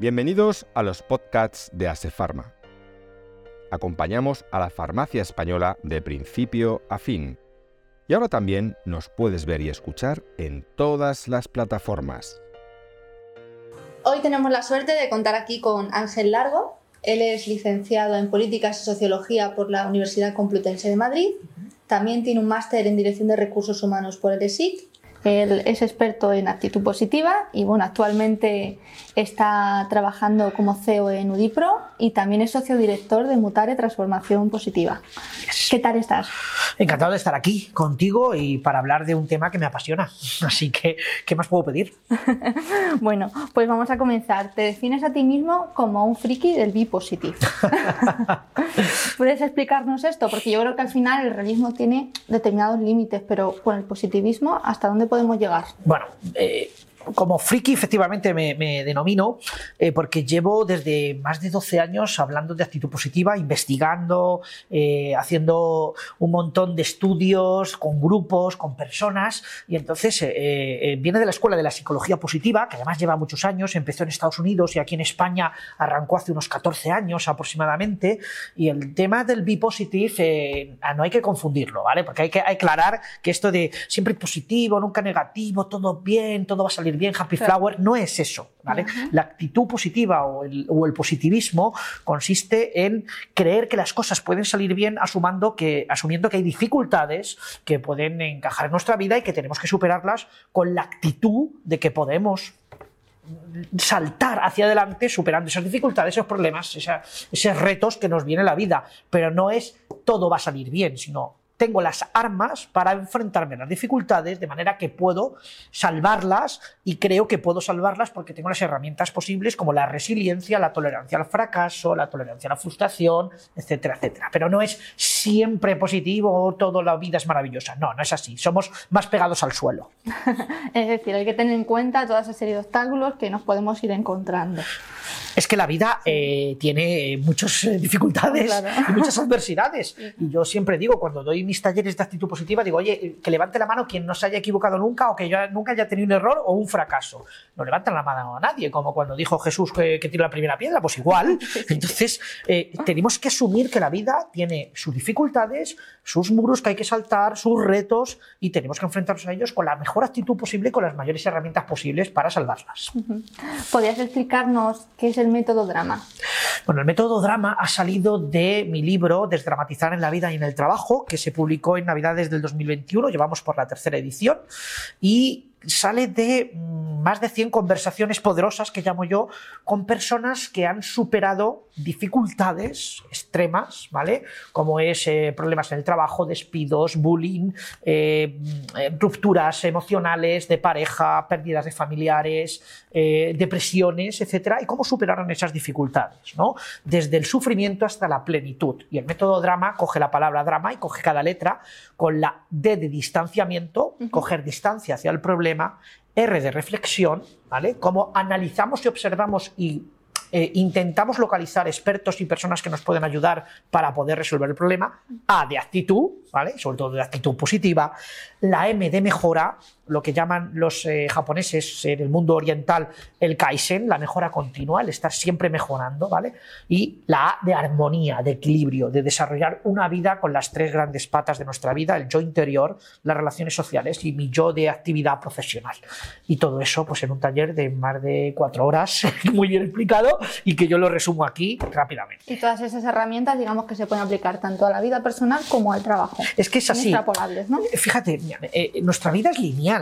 Bienvenidos a los podcasts de Asefarma. Acompañamos a la farmacia española de principio a fin. Y ahora también nos puedes ver y escuchar en todas las plataformas. Hoy tenemos la suerte de contar aquí con Ángel Largo. Él es licenciado en Políticas y Sociología por la Universidad Complutense de Madrid. También tiene un máster en Dirección de Recursos Humanos por el ESIC él es experto en actitud positiva y bueno, actualmente está trabajando como CEO en Udipro y también es socio director de Mutare Transformación Positiva. ¿Qué tal estás? Encantado de estar aquí contigo y para hablar de un tema que me apasiona. Así que, ¿qué más puedo pedir? bueno, pues vamos a comenzar. Te defines a ti mismo como un friki del B-Positive. ¿Puedes explicarnos esto? Porque yo creo que al final el realismo tiene determinados límites, pero con el positivismo, ¿hasta dónde podemos llegar? Bueno, eh, como friki efectivamente me, denomino eh, porque llevo desde más de 12 años hablando de actitud positiva, investigando, eh, haciendo un montón de estudios con grupos, con personas y entonces eh, viene de la escuela de la psicología positiva que además lleva muchos años, empezó en Estados Unidos y aquí en España arrancó hace unos 14 años aproximadamente y el tema del be positive no hay que confundirlo, ¿vale? Porque hay que aclarar que esto de siempre positivo, nunca negativo, todo bien, todo va a salir bien, happy flower, no es eso. ¿vale? La actitud positiva o el, positivismo consiste en creer que las cosas pueden salir bien asumiendo que, asumiendo que hay dificultades que pueden encajar en nuestra vida y que tenemos que superarlas con la actitud de que podemos saltar hacia adelante superando esas dificultades, esos problemas, esos retos que nos viene la vida. Pero no es todo va a salir bien, sino tengo las armas para enfrentarme a las dificultades de manera que puedo salvarlas y creo que puedo salvarlas porque tengo las herramientas posibles como la resiliencia, la tolerancia al fracaso, la tolerancia a la frustración, etcétera, etcétera. Pero no es siempre positivo, toda la vida es maravillosa. No, no es así. Somos más pegados al suelo. es decir, hay que tener en cuenta toda esa serie de obstáculos que nos podemos ir encontrando. Es que la vida eh, tiene muchas eh, dificultades y muchas adversidades. Y yo siempre digo, cuando doy mis talleres de actitud positiva, digo, oye, que levante la mano quien no se haya equivocado nunca o que yo nunca haya tenido un error o un fracaso. No levantan la mano a nadie, como cuando dijo Jesús que, tiró la primera piedra, pues igual. Entonces, eh, tenemos que asumir que la vida tiene sus dificultades, sus muros que hay que saltar, sus retos y tenemos que enfrentarnos a ellos con la mejor actitud posible y con las mayores herramientas posibles para salvarlas. ¿Podrías explicarnos qué es el método drama? Bueno, el método drama ha salido de mi libro Desdramatizar en la vida y en el trabajo, que se publicó en Navidades del 2021, llevamos por la tercera edición, y sale de mm, más de 100 conversaciones poderosas, que llamo yo, con personas que han superado dificultades extremas, ¿vale? Como es eh, problemas en el trabajo, despidos, bullying, eh, mm, rupturas emocionales de pareja, pérdidas de familiares, eh, depresiones, etcétera, y cómo superaron esas dificultades, ¿no? Desde el sufrimiento hasta la plenitud. Y el método drama coge la palabra drama y coge cada letra con la D de distanciamiento, coger distancia hacia el problema, R de reflexión, ¿vale? Cómo analizamos y observamos y eh, intentamos localizar expertos y personas que nos pueden ayudar para poder resolver el problema. A de actitud, ¿vale? Sobre todo de actitud positiva. La M de mejora, lo que llaman los eh, japoneses en el mundo oriental el kaizen, la mejora continua, el estar siempre mejorando, ¿vale? Y la A de armonía, de equilibrio, de desarrollar una vida con las tres grandes patas de nuestra vida, el yo interior, las relaciones sociales y mi yo de actividad profesional. Y todo eso, pues en un taller de más de cuatro horas, muy bien explicado, y que yo lo resumo aquí rápidamente. Y todas esas herramientas, digamos que se pueden aplicar tanto a la vida personal como al trabajo. Es que es así. ¿no? Fíjate, eh, nuestra vida es lineal.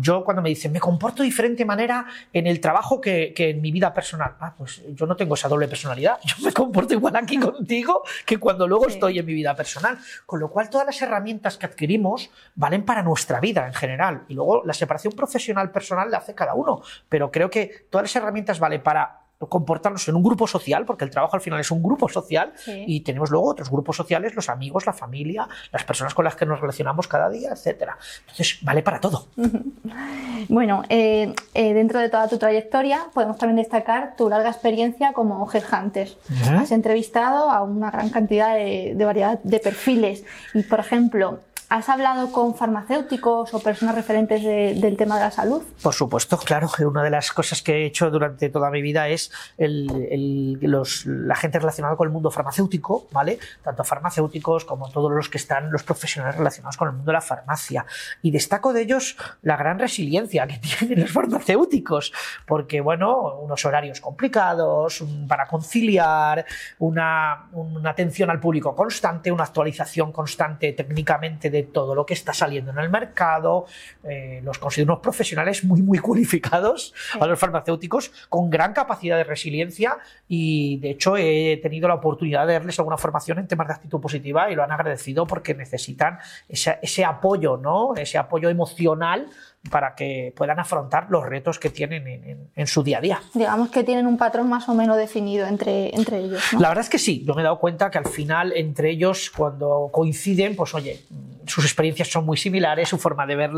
Yo cuando me dicen, me comporto de diferente manera en el trabajo que, en mi vida personal. Ah, pues yo no tengo esa doble personalidad. Yo me comporto igual aquí contigo que cuando luego estoy en mi vida personal. Con lo cual, todas las herramientas que adquirimos valen para nuestra vida en general. Y luego la separación profesional-personal la hace cada uno. Pero creo que todas las herramientas valen para comportarnos en un grupo social, porque el trabajo al final es un grupo social, y tenemos luego otros grupos sociales, los amigos, la familia, las personas con las que nos relacionamos cada día, etc. Entonces, vale para todo. bueno, eh, eh, dentro de toda tu trayectoria, podemos también destacar tu larga experiencia como headhunter. Has entrevistado a una gran cantidad de, de variedad de perfiles, y por ejemplo, ¿Has hablado con farmacéuticos o personas referentes del tema de la salud? Por supuesto, claro. Una de las cosas que he hecho durante toda mi vida es la gente relacionada con el mundo farmacéutico, ¿vale? Tanto farmacéuticos como todos los que están, los profesionales relacionados con el mundo de la farmacia. Y destaco de ellos la gran resiliencia que tienen los farmacéuticos, porque, bueno, unos horarios complicados, para conciliar, una, una atención al público constante, una actualización constante técnicamente de todo lo que está saliendo en el mercado. Eh, los considero unos profesionales muy, muy cualificados a los farmacéuticos, con gran capacidad de resiliencia y de hecho he tenido la oportunidad de darles alguna formación en temas de actitud positiva y lo han agradecido porque necesitan ese, ese apoyo, ¿no? ese apoyo emocional para que puedan afrontar los retos que tienen en, su día a día. Digamos que tienen un patrón más o menos definido entre, entre ellos. La verdad es que sí, yo me he dado cuenta que al final entre ellos cuando coinciden, pues oye, sus experiencias son muy similares, su forma de ver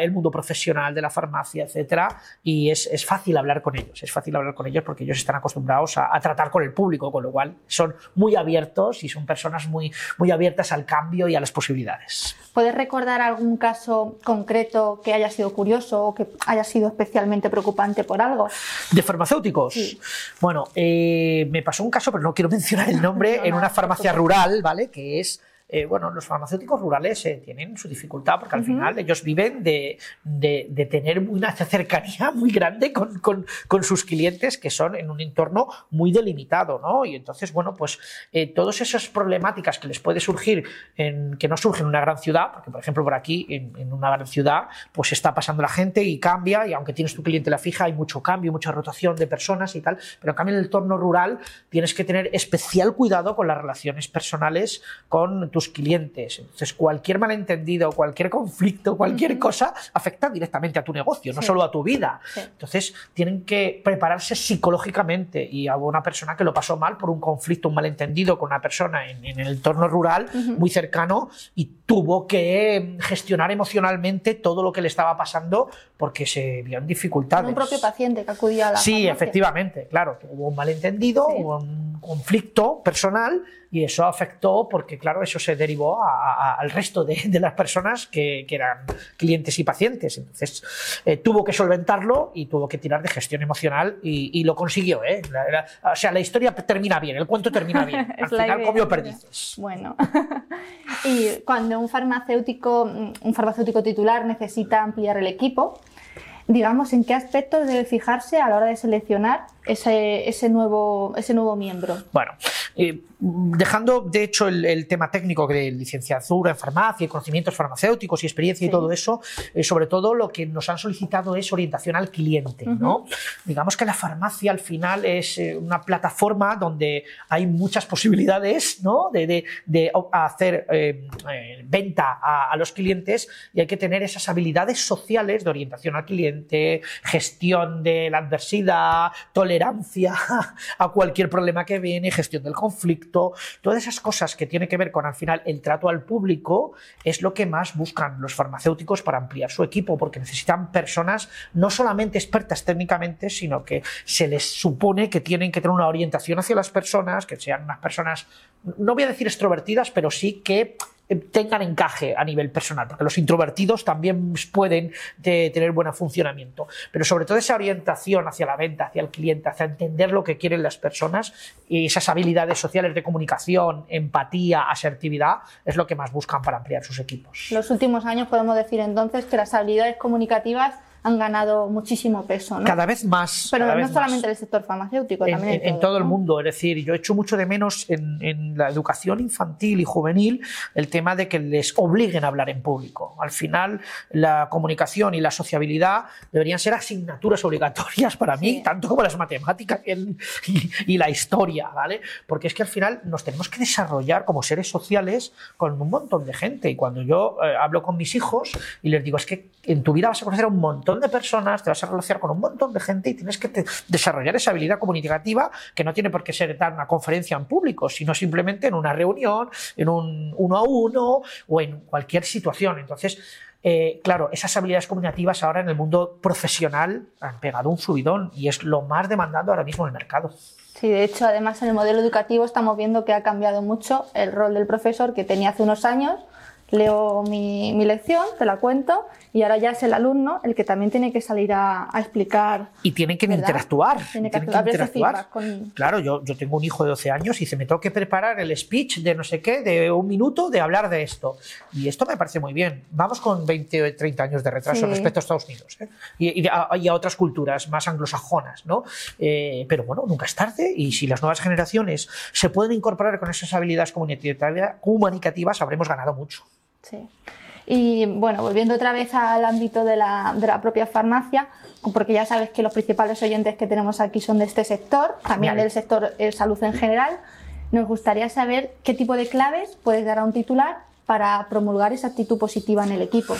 el mundo profesional de la farmacia, etcétera, y es, fácil hablar con ellos, es fácil hablar con ellos porque ellos están acostumbrados a, tratar con el público, con lo cual son muy abiertos y son personas muy, muy abiertas al cambio y a las posibilidades. ¿Puedes recordar algún caso concreto que haya sido curioso o que haya sido especialmente preocupante por algo? ¿De farmacéuticos? Bueno, eh, me pasó un caso, pero no quiero mencionar el nombre, en una farmacia rural, ¿vale? Que es eh, bueno, los farmacéuticos rurales eh, tienen su dificultad porque al final ellos viven de, tener una cercanía muy grande con, sus clientes que son en un entorno muy delimitado, ¿no? Y entonces, bueno, pues eh, todas esas problemáticas que les puede surgir, en, que no surgen en una gran ciudad, porque por ejemplo por aquí, en, una gran ciudad, pues está pasando la gente y cambia, y aunque tienes tu cliente la fija, hay mucho cambio, mucha rotación de personas y tal, pero en cambio en el entorno rural tienes que tener especial cuidado con las relaciones personales con tus clientes. Entonces, cualquier malentendido, cualquier conflicto, cualquier cosa afecta directamente a tu negocio, no solo a tu vida. Entonces, tienen que prepararse psicológicamente y a una persona que lo pasó mal por un conflicto, un malentendido con una persona en, el entorno rural muy cercano y tuvo que gestionar emocionalmente todo lo que le estaba pasando porque se vio en dificultades. Un propio paciente que acudía a la Sí, efectivamente, claro, hubo un malentendido, hubo un conflicto personal y eso afectó porque, claro, eso se derivó al resto de, las personas que, eran clientes y pacientes. Entonces, eh, tuvo que solventarlo y tuvo que tirar de gestión emocional y, lo consiguió. ¿eh? o sea, la historia termina bien, el cuento termina bien. Al final comió perdices. Bueno, y cuando un farmacéutico, un farmacéutico titular necesita ampliar el equipo, digamos, ¿en qué aspectos debe fijarse a la hora de seleccionar ese, ese, nuevo, ese nuevo miembro? Bueno, eh, dejando de hecho el, tema técnico de licenciatura en farmacia y conocimientos farmacéuticos y experiencia y todo eso, eh, sobre todo lo que nos han solicitado es orientación al cliente. ¿no? Digamos que la farmacia al final es eh, una plataforma donde hay muchas posibilidades ¿no? de, de, hacer venta a, a los clientes y hay que tener esas habilidades sociales de orientación al cliente, gestión de la adversidad, tolerancia a cualquier problema que viene, gestión del conflicto, todas esas cosas que tienen que ver con al final el trato al público es lo que más buscan los farmacéuticos para ampliar su equipo, porque necesitan personas no solamente expertas técnicamente, sino que se les supone que tienen que tener una orientación hacia las personas, que sean unas personas, no voy a decir extrovertidas, pero sí que tengan encaje a nivel personal, porque los introvertidos también pueden tener buen funcionamiento, pero sobre todo esa orientación hacia la venta, hacia el cliente, hacia entender lo que quieren las personas y esas habilidades sociales de comunicación, empatía, asertividad, es lo que más buscan para ampliar sus equipos. Los últimos años podemos decir entonces que las habilidades comunicativas han ganado muchísimo peso. Cada vez más. Pero no solamente en el sector farmacéutico, en, también en, todo, el mundo. Es decir, yo echo mucho de menos en, la educación infantil y juvenil el tema de que les obliguen a hablar en público. Al final, la comunicación y la sociabilidad deberían ser asignaturas obligatorias para mí, tanto como las matemáticas y, la historia, ¿vale? Porque es que al final nos tenemos que desarrollar como seres sociales con un montón de gente. Y cuando yo eh, hablo con mis hijos y les digo, es que en tu vida vas a conocer a un montón de personas, te vas a relacionar con un montón de gente y tienes que desarrollar esa habilidad comunicativa que no tiene por qué ser dar una conferencia en público, sino simplemente en una reunión, en un uno a uno o en cualquier situación. Entonces, eh, claro, esas habilidades comunicativas ahora en el mundo profesional han pegado un subidón y es lo más demandado ahora mismo en el mercado. Sí, de hecho, además en el modelo educativo estamos viendo que ha cambiado mucho el rol del profesor que tenía hace unos años leo mi, mi lección, te la cuento y ahora ya es el alumno el que también tiene que salir a, a explicar. Y tienen que ¿Verdad? interactuar. Tiene que tienen ese feedback con- Claro, yo, yo tengo un hijo de 12 años y se me tengo que preparar el speech de no sé qué, de un minuto, de hablar de esto. Y esto me parece muy bien. Vamos con 20 o 30 años de retraso Sí. respecto a Estados Unidos ¿eh? y, y a, y a otras culturas más anglosajonas, ¿no? Eh, pero bueno, nunca es tarde y si las nuevas generaciones se pueden incorporar con esas habilidades comunicativas habremos ganado mucho. Sí. Y bueno, volviendo otra vez al ámbito de la, de la propia farmacia, porque ya sabes que los principales oyentes que tenemos aquí son de este sector, también Vale. del sector eh, salud en general, nos gustaría saber qué tipo de claves puedes dar a un titular para promulgar esa actitud positiva en el equipo.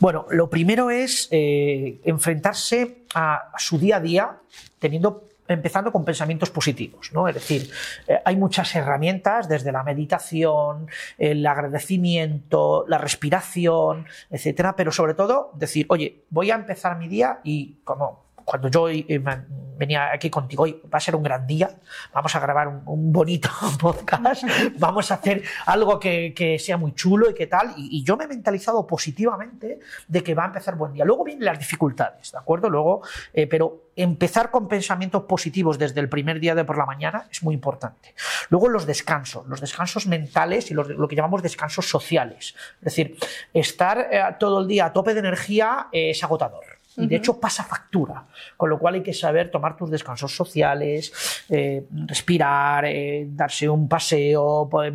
Bueno, lo primero es eh, enfrentarse a, a su día a día teniendo empezando con pensamientos positivos, ¿no? Es decir, eh, hay muchas herramientas desde la meditación, el agradecimiento, la respiración, etcétera, pero sobre todo decir, oye, voy a empezar mi día y como cuando yo eh, me- venía aquí contigo, hoy va a ser un gran día, vamos a grabar un, un bonito podcast, vamos a hacer algo que, sea muy chulo y que tal, y, y yo me he mentalizado positivamente de que va a empezar buen día. Luego vienen las dificultades, ¿de acuerdo? Luego, eh, pero empezar con pensamientos positivos desde el primer día de por la mañana es muy importante. Luego los descansos, los descansos mentales y lo que llamamos descansos sociales. Es decir, estar eh, todo el día a tope de energía eh, es agotador. Y de hecho pasa factura, con lo cual hay que saber tomar tus descansos sociales, eh, respirar, eh, darse un paseo, pues,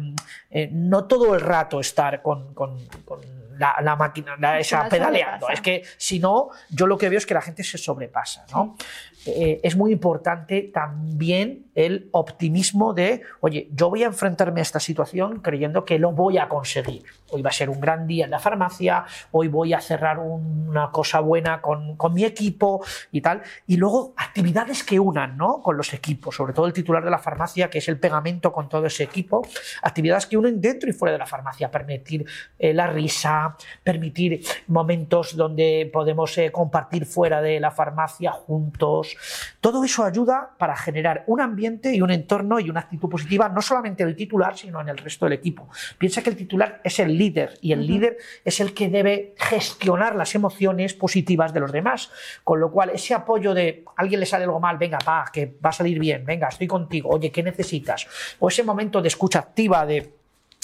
eh, no todo el rato estar con, con- con la, la máquina, la- esa pedaleando. Es que si no, yo lo que veo es que la gente se sobrepasa. ¿no? Es muy importante también el optimismo de, oye, yo voy a enfrentarme a esta situación creyendo que lo voy a conseguir. Hoy va a ser un gran día en la farmacia, hoy voy a cerrar una cosa buena con, con mi equipo y tal. Y luego actividades que unan ¿no? con los equipos, sobre todo el titular de la farmacia, que es el pegamento con todo ese equipo. Actividades que unen dentro y fuera de la farmacia, permitir eh, la risa, permitir momentos donde podemos eh, compartir fuera de la farmacia juntos. Todo eso ayuda para generar un ambiente y un entorno y una actitud positiva, no solamente del titular, sino en el resto del equipo. Piensa que el titular es el líder y el líder es el que debe gestionar las emociones positivas de los demás. Con lo cual, ese apoyo de alguien le sale algo mal, venga, pa, que va a salir bien, venga, estoy contigo, oye, ¿qué necesitas? O ese momento de escucha activa de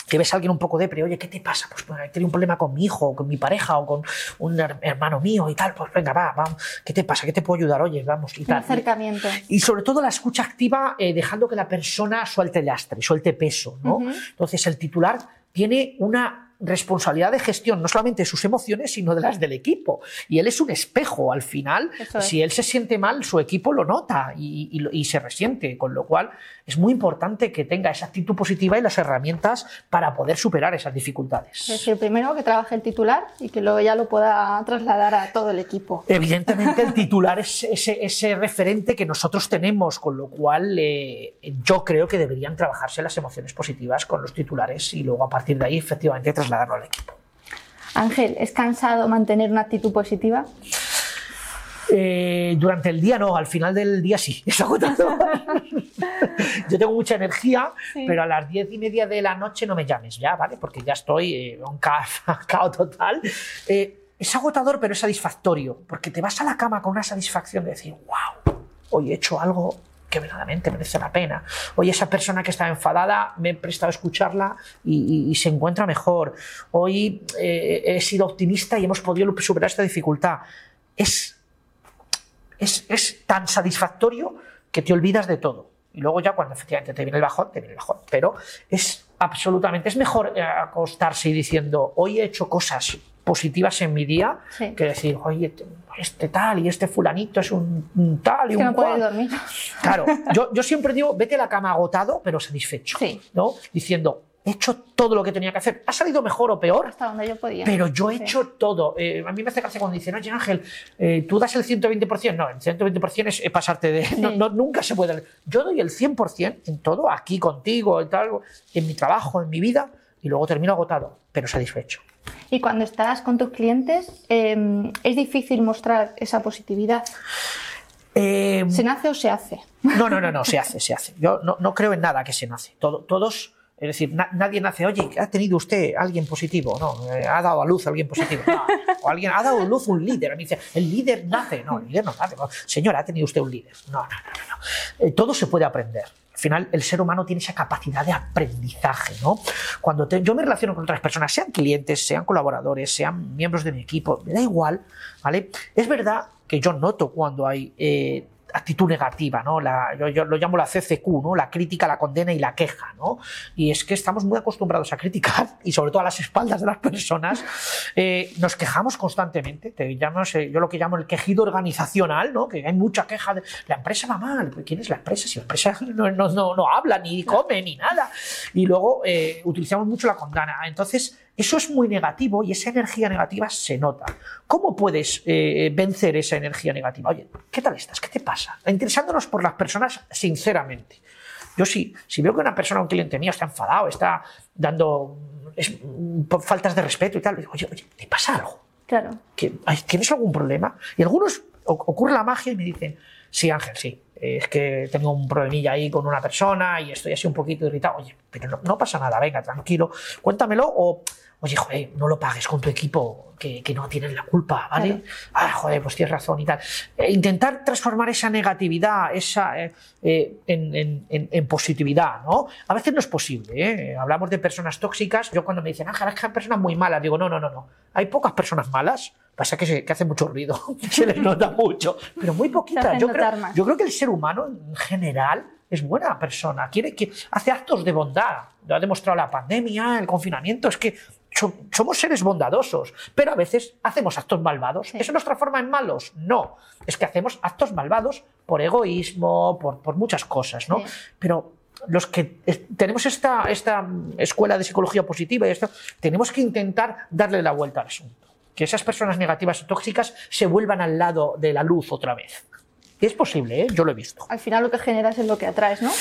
que ves a alguien un poco depre, oye, ¿qué te pasa? Pues bueno, he tenido un problema con mi hijo, o con mi pareja, o con un her- hermano mío y tal, pues venga, va, vamos, ¿qué te pasa? ¿Qué te puedo ayudar? Oye, vamos, y Un tal. acercamiento. Y sobre todo la escucha activa, eh, dejando que la persona suelte lastre, suelte peso. ¿no? Entonces, el titular tiene una responsabilidad de gestión, no solamente de sus emociones, sino de las del equipo. Y él es un espejo al final. Es. Si él se siente mal, su equipo lo nota y, y y se resiente. Con lo cual, es muy importante que tenga esa actitud positiva y las herramientas para poder superar esas dificultades. Es decir, primero que trabaje el titular y que luego ya lo pueda trasladar a todo el equipo. Evidentemente el titular es ese, ese referente que nosotros tenemos, con lo cual eh, yo creo que deberían trabajarse las emociones positivas con los titulares y luego a partir de ahí efectivamente trasladarlo al equipo. Ángel, ¿es cansado mantener una actitud positiva? Eh, durante el día no, al final del día sí, es agotador. Yo tengo mucha energía, Sí. pero a las diez y media de la noche no me llames ya, ¿vale? Porque ya estoy eh, un caos total. Eh, es agotador, pero es satisfactorio, porque te vas a la cama con una satisfacción de decir, wow, hoy he hecho algo que verdaderamente merece la pena. Hoy esa persona que estaba enfadada me he prestado a escucharla y, se encuentra mejor. Hoy eh, he sido optimista y hemos podido superar esta dificultad. Es es, es tan satisfactorio que te olvidas de todo. Y luego ya cuando efectivamente te viene el bajón, te viene el bajón. Pero es absolutamente, es mejor eh, acostarse y diciendo, hoy he hecho cosas positivas en mi día, Sí. que decir, oye, te- este tal y este fulanito es un, un tal y Es que un no cual". dormir. Claro, yo, yo siempre digo, vete a la cama agotado, pero satisfecho. Sí. ¿no? Diciendo, he hecho todo lo que tenía que hacer. ¿Ha salido mejor o peor? Hasta donde yo podía. Pero yo he Sí. hecho todo. Eh, a mí me hace gracia cuando dicen, oye Ángel, eh, tú das el 120%. No, el 120% es pasarte de... no- no- nunca se puede. Yo doy el 100% en todo, aquí contigo, en, tal, en mi trabajo, en mi vida, y luego termino agotado, pero satisfecho. Y cuando estás con tus clientes, eh, es difícil mostrar esa positividad. Eh, ¿Se nace o se hace? No, no, no, no, se hace, se hace. Yo no, no creo en nada que se nace. Todo- todos Es decir, nadie nace, oye, ¿ha tenido usted alguien positivo? No, eh, ha dado a luz a alguien positivo. No. O alguien ha dado a luz un líder. Mí dice, el líder nace. No, el líder no nace. Señora, ¿ha tenido usted un líder? No, no, no. no. Eh, todo se puede aprender. Al final, el ser humano tiene esa capacidad de aprendizaje, ¿no? Cuando yo me relaciono con otras personas, sean clientes, sean colaboradores, sean miembros de mi equipo, me da igual, ¿vale? Es verdad que yo noto cuando hay eh, actitud negativa, ¿no? La, yo, lo llamo la CCQ, ¿no? La crítica, la condena y la queja, ¿no? Y es que estamos muy acostumbrados a criticar y sobre todo a las espaldas de las personas. Eh, nos quejamos constantemente. Te llamas, yo lo que llamo el quejido organizacional, ¿no? Que hay mucha queja de la empresa va mal. ¿Quién es la empresa? Si la empresa no, no, no, habla, ni come, ni nada. Y luego eh, utilizamos mucho la condena. Entonces, eso es muy negativo y esa energía negativa se nota. ¿Cómo puedes eh, vencer esa energía negativa? Oye, ¿qué tal estás? ¿Qué te pasa? Interesándonos por las personas sinceramente. Yo sí, si veo que una persona, un cliente mío, está enfadado, está dando faltas de respeto y tal, digo, oye, oye, ¿te pasa algo? Claro. ¿Tienes algún problema? Y algunos ocurre la magia y me dicen, sí, Ángel, sí, es que tengo un problemilla ahí con una persona y estoy así un poquito irritado. Oye, pero no, no pasa nada, venga, tranquilo, cuéntamelo o oye, joder, no lo pagues con tu equipo, que, no tienes la culpa, ¿vale? Ah, joder, pues tienes razón y tal. Eh, intentar transformar esa negatividad esa, eh, eh, en, positividad, ¿no? A veces no es posible, Hablamos de personas tóxicas. Yo cuando me dicen, ah, es que hay personas muy malas, digo, no, no, no, no. Hay pocas personas malas. Pasa que, se, que hace mucho ruido, se les nota mucho, pero muy poquitas. Yo creo, yo creo que el ser humano en general es buena persona, quiere que hace actos de bondad. Lo ha demostrado la pandemia, el confinamiento, es que somos seres bondadosos, pero a veces hacemos actos malvados. ¿Eso nos transforma en malos? No, es que hacemos actos malvados por egoísmo, por, muchas cosas, ¿no? Pero los que tenemos esta, esta escuela de psicología positiva y esto, tenemos que intentar darle la vuelta al asunto. Que esas personas negativas y tóxicas se vuelvan al lado de la luz otra vez es posible, ¿eh? yo lo he visto. Al final lo que generas es lo que atraes, ¿no?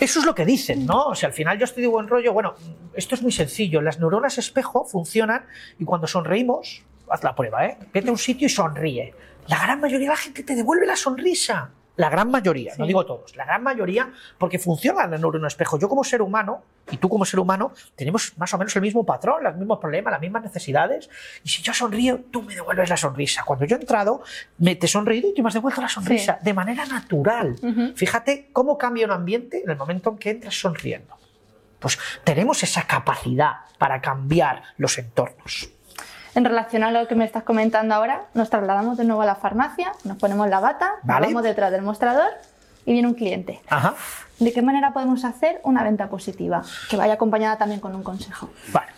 Eso es lo que dicen, ¿no? O sea, al final yo estoy de buen rollo. Bueno, esto es muy sencillo. Las neuronas espejo funcionan y cuando sonreímos, haz la prueba, ¿eh? Vete a un sitio y sonríe. La gran mayoría de la gente te devuelve la sonrisa. La gran mayoría, no digo todos, la gran mayoría, porque funciona el neurona espejo. Yo como ser humano y tú como ser humano tenemos más o menos el mismo patrón, los mismos problemas, las mismas necesidades. Y si yo sonrío, tú me devuelves la sonrisa. Cuando yo he entrado, me te he sonreído y tú me has devuelto la sonrisa de manera natural. Fíjate cómo cambia un ambiente en el momento en que entras sonriendo. Pues tenemos esa capacidad para cambiar los entornos. En relación a lo que me estás comentando ahora, nos trasladamos de nuevo a la farmacia, nos ponemos la bata, vamos detrás del mostrador y viene un cliente. ¿De qué manera podemos hacer una venta positiva? Que vaya acompañada también con un consejo. Vale.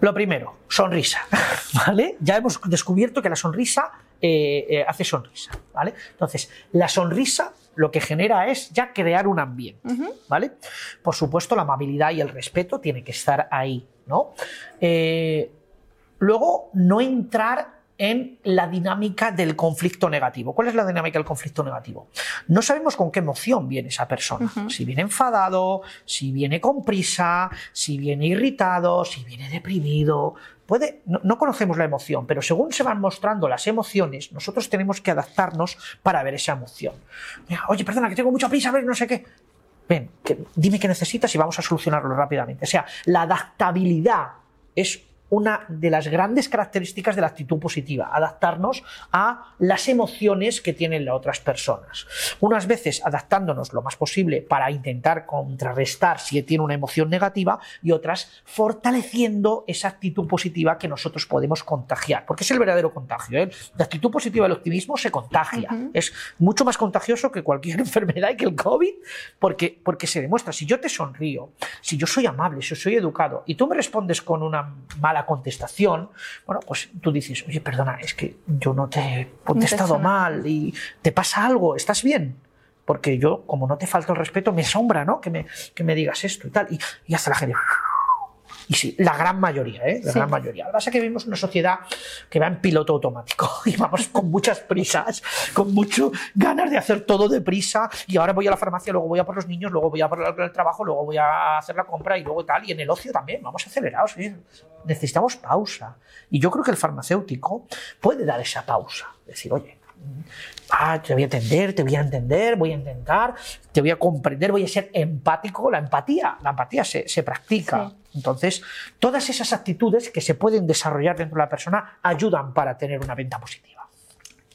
Lo primero, sonrisa. ¿Vale? Ya hemos descubierto que la sonrisa eh, eh, hace sonrisa. ¿Vale? Entonces, la sonrisa lo que genera es ya crear un ambiente. ¿Vale? Por supuesto, la amabilidad y el respeto tiene que estar ahí. ¿no? Eh, Luego, no entrar en la dinámica del conflicto negativo. ¿Cuál es la dinámica del conflicto negativo? No sabemos con qué emoción viene esa persona. Si viene enfadado, si viene con prisa, si viene irritado, si viene deprimido. Puede, no, conocemos la emoción, pero según se van mostrando las emociones, nosotros tenemos que adaptarnos para ver esa emoción. Oye, perdona, que tengo mucha prisa, a ver, no sé qué. Ven, dime qué necesitas y vamos a solucionarlo rápidamente. O sea, la adaptabilidad es una de las grandes características de la actitud positiva, adaptarnos a las emociones que tienen las otras personas. Unas veces adaptándonos lo más posible para intentar contrarrestar si tiene una emoción negativa y otras fortaleciendo esa actitud positiva que nosotros podemos contagiar, porque es el verdadero contagio. ¿eh? La actitud positiva del optimismo se contagia, es mucho más contagioso que cualquier enfermedad y que el COVID, porque, porque se demuestra, si yo te sonrío, si yo soy amable, si yo soy educado y tú me respondes con una mala contestación, bueno, pues tú dices, oye, perdona, es que yo no te he contestado mal y te pasa algo, ¿estás bien? Porque yo, como no te falta el respeto, me asombra, ¿no? Que me, que me digas esto y tal. Y, y hasta la gente, y sí, la gran mayoría, ¿eh? La gran mayoría. Lo que pasa es que vivimos una sociedad que va en piloto automático y vamos con muchas prisas, con mucho ganas de hacer todo deprisa y ahora voy a la farmacia, luego voy a por los niños, luego voy a por el trabajo, luego voy a hacer la compra y luego tal. Y en el ocio también, vamos acelerados. Necesitamos pausa. Y yo creo que el farmacéutico puede dar esa pausa. Decir, oye, ah, te voy a atender, te voy a entender, voy a intentar, te voy a comprender, voy a ser empático. La empatía, la empatía se, se practica. Entonces, todas esas actitudes que se pueden desarrollar dentro de la persona ayudan para tener una venta positiva.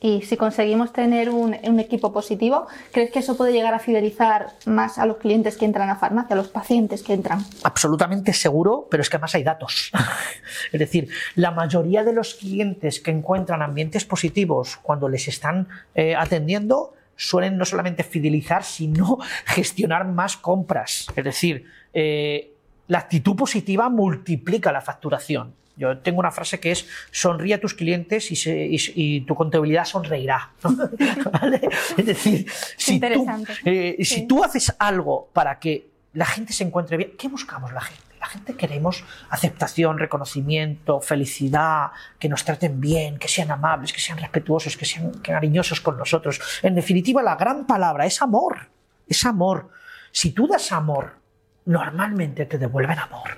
Y si conseguimos tener un, equipo positivo, ¿crees que eso puede llegar a fidelizar más a los clientes que entran a farmacia, a los pacientes que entran? Absolutamente seguro, pero es que además hay datos. es decir, la mayoría de los clientes que encuentran ambientes positivos cuando les están eh, atendiendo suelen no solamente fidelizar, sino gestionar más compras. Es decir, eh, la actitud positiva multiplica la facturación. Yo tengo una frase que es sonríe a tus clientes y, se, y, y tu contabilidad sonreirá. ¿Vale? Es decir, si tú, eh, sí. si tú haces algo para que la gente se encuentre bien, ¿qué buscamos la gente? La gente queremos aceptación, reconocimiento, felicidad, que nos traten bien, que sean amables, que sean respetuosos, que sean cariñosos con nosotros. En definitiva, la gran palabra es amor. Es amor. Si tú das amor, normalmente te devuelven amor.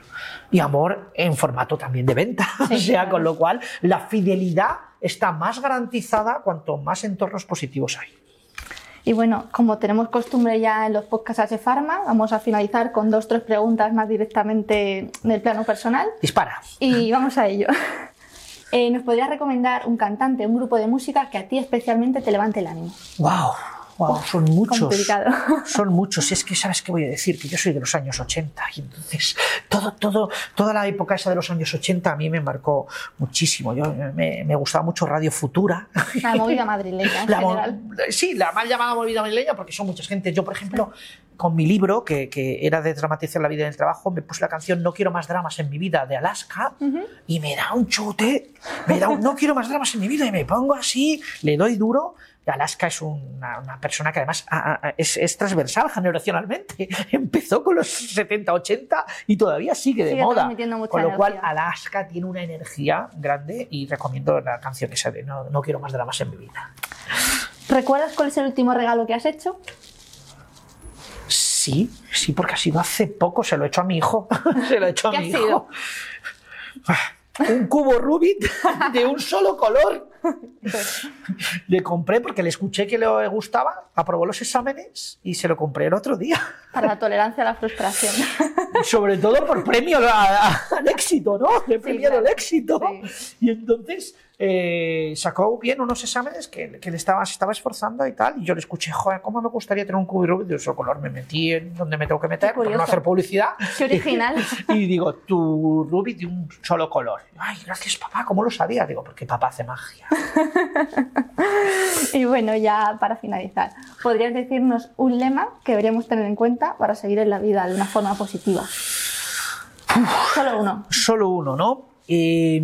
Y amor en formato también de venta. Sí, o sea, claro. con lo cual la fidelidad está más garantizada cuanto más entornos positivos hay. Y bueno, como tenemos costumbre ya en los podcasts de Pharma, vamos a finalizar con dos o tres preguntas más directamente del plano personal. Dispara. Y vamos a ello. Eh, ¿Nos podrías recomendar un cantante, un grupo de música que a ti especialmente te levante el ánimo? ¡Wow! Wow, son muchos. Complicado. Son muchos. Es que, ¿sabes qué voy a decir? Que yo soy de los años 80 y entonces todo, todo, toda la época esa de los años 80 a mí me marcó muchísimo. Yo, me, me gustaba mucho Radio Futura. La movida madrileña en la, general. Sí, la mal llamada movida madrileña porque son muchas gente. Yo, por ejemplo, con mi libro, que, que, era de dramatizar la vida en el trabajo, me puse la canción No quiero más dramas en mi vida de Alaska uh -huh. y me da un chute, me da un No quiero más dramas en mi vida y me pongo así, le doy duro Alaska es una, una, persona que además a, a, es, es, transversal generacionalmente. Empezó con los 70, 80 y todavía sigue de sigue moda. Con lo cual, Alaska tiene una energía grande y recomiendo la canción que sabe, no, no quiero más dramas en mi vida. ¿Recuerdas cuál es el último regalo que has hecho? Sí, sí, porque ha sido hace poco, se lo he hecho a mi hijo. se lo he hecho a ¿Qué mi ha sido? hijo. Un cubo Rubik de un solo color. Le compré porque le escuché que le gustaba, aprobó los exámenes y se lo compré el otro día. Para la tolerancia a la frustración. Sobre todo por premio al éxito, ¿no? Le premiado claro. el éxito. Sí. Y entonces eh, sacó bien unos exámenes que, que le estaba, se estaba esforzando y tal. Y yo le escuché, joder, ¿cómo me gustaría tener un cubo de un solo color? Me metí en donde me tengo que meter, por no hacer publicidad. Qué original. y digo, tu Rubik de un solo color. Ay, gracias, papá, ¿cómo lo sabía? Digo, porque papá hace magia. y bueno, ya para finalizar, ¿podrías decirnos un lema que deberíamos tener en cuenta para seguir en la vida de una forma positiva? Uf, solo uno. Solo uno, ¿no? Eh,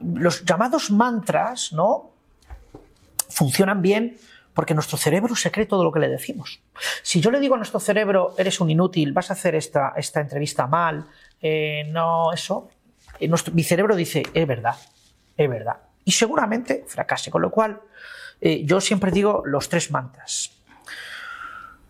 los llamados mantras, ¿no? Funcionan bien porque nuestro cerebro se cree todo lo que le decimos. Si yo le digo a nuestro cerebro, eres un inútil, vas a hacer esta, esta entrevista mal, eh, no, eso, eh, nuestro, mi cerebro dice, es verdad, es verdad. Y seguramente fracase. Con lo cual, eh, yo siempre digo los tres mantras.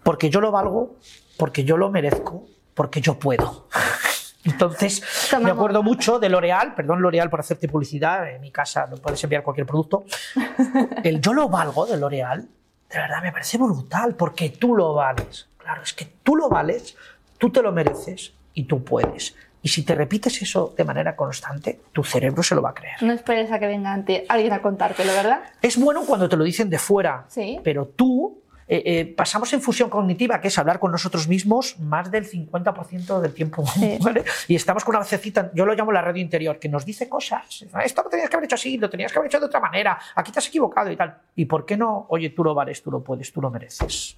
Porque yo lo valgo, porque yo lo merezco, porque yo puedo. Entonces, me acuerdo mucho de L'Oreal, perdón L'Oreal por hacerte publicidad, en mi casa no puedes enviar cualquier producto. El yo lo valgo de L'Oreal, de verdad me parece brutal, porque tú lo vales. Claro, es que tú lo vales, tú te lo mereces y tú puedes. Y si te repites eso de manera constante, tu cerebro se lo va a creer. No esperes a que venga alguien a contártelo, ¿verdad? Es bueno cuando te lo dicen de fuera, sí. pero tú eh, eh, pasamos en fusión cognitiva, que es hablar con nosotros mismos más del 50% del tiempo. Sí. ¿vale? Y estamos con una vocecita, yo lo llamo la radio interior, que nos dice cosas. Esto lo tenías que haber hecho así, lo tenías que haber hecho de otra manera, aquí te has equivocado y tal. ¿Y por qué no? Oye, tú lo vales, tú lo puedes, tú lo mereces.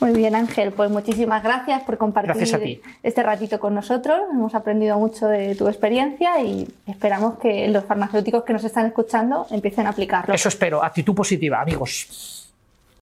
Muy bien, Ángel. Pues muchísimas gracias por compartir este ratito con nosotros. Hemos aprendido mucho de tu experiencia y esperamos que los farmacéuticos que nos están escuchando empiecen a aplicarlo. Eso espero. Actitud positiva, amigos.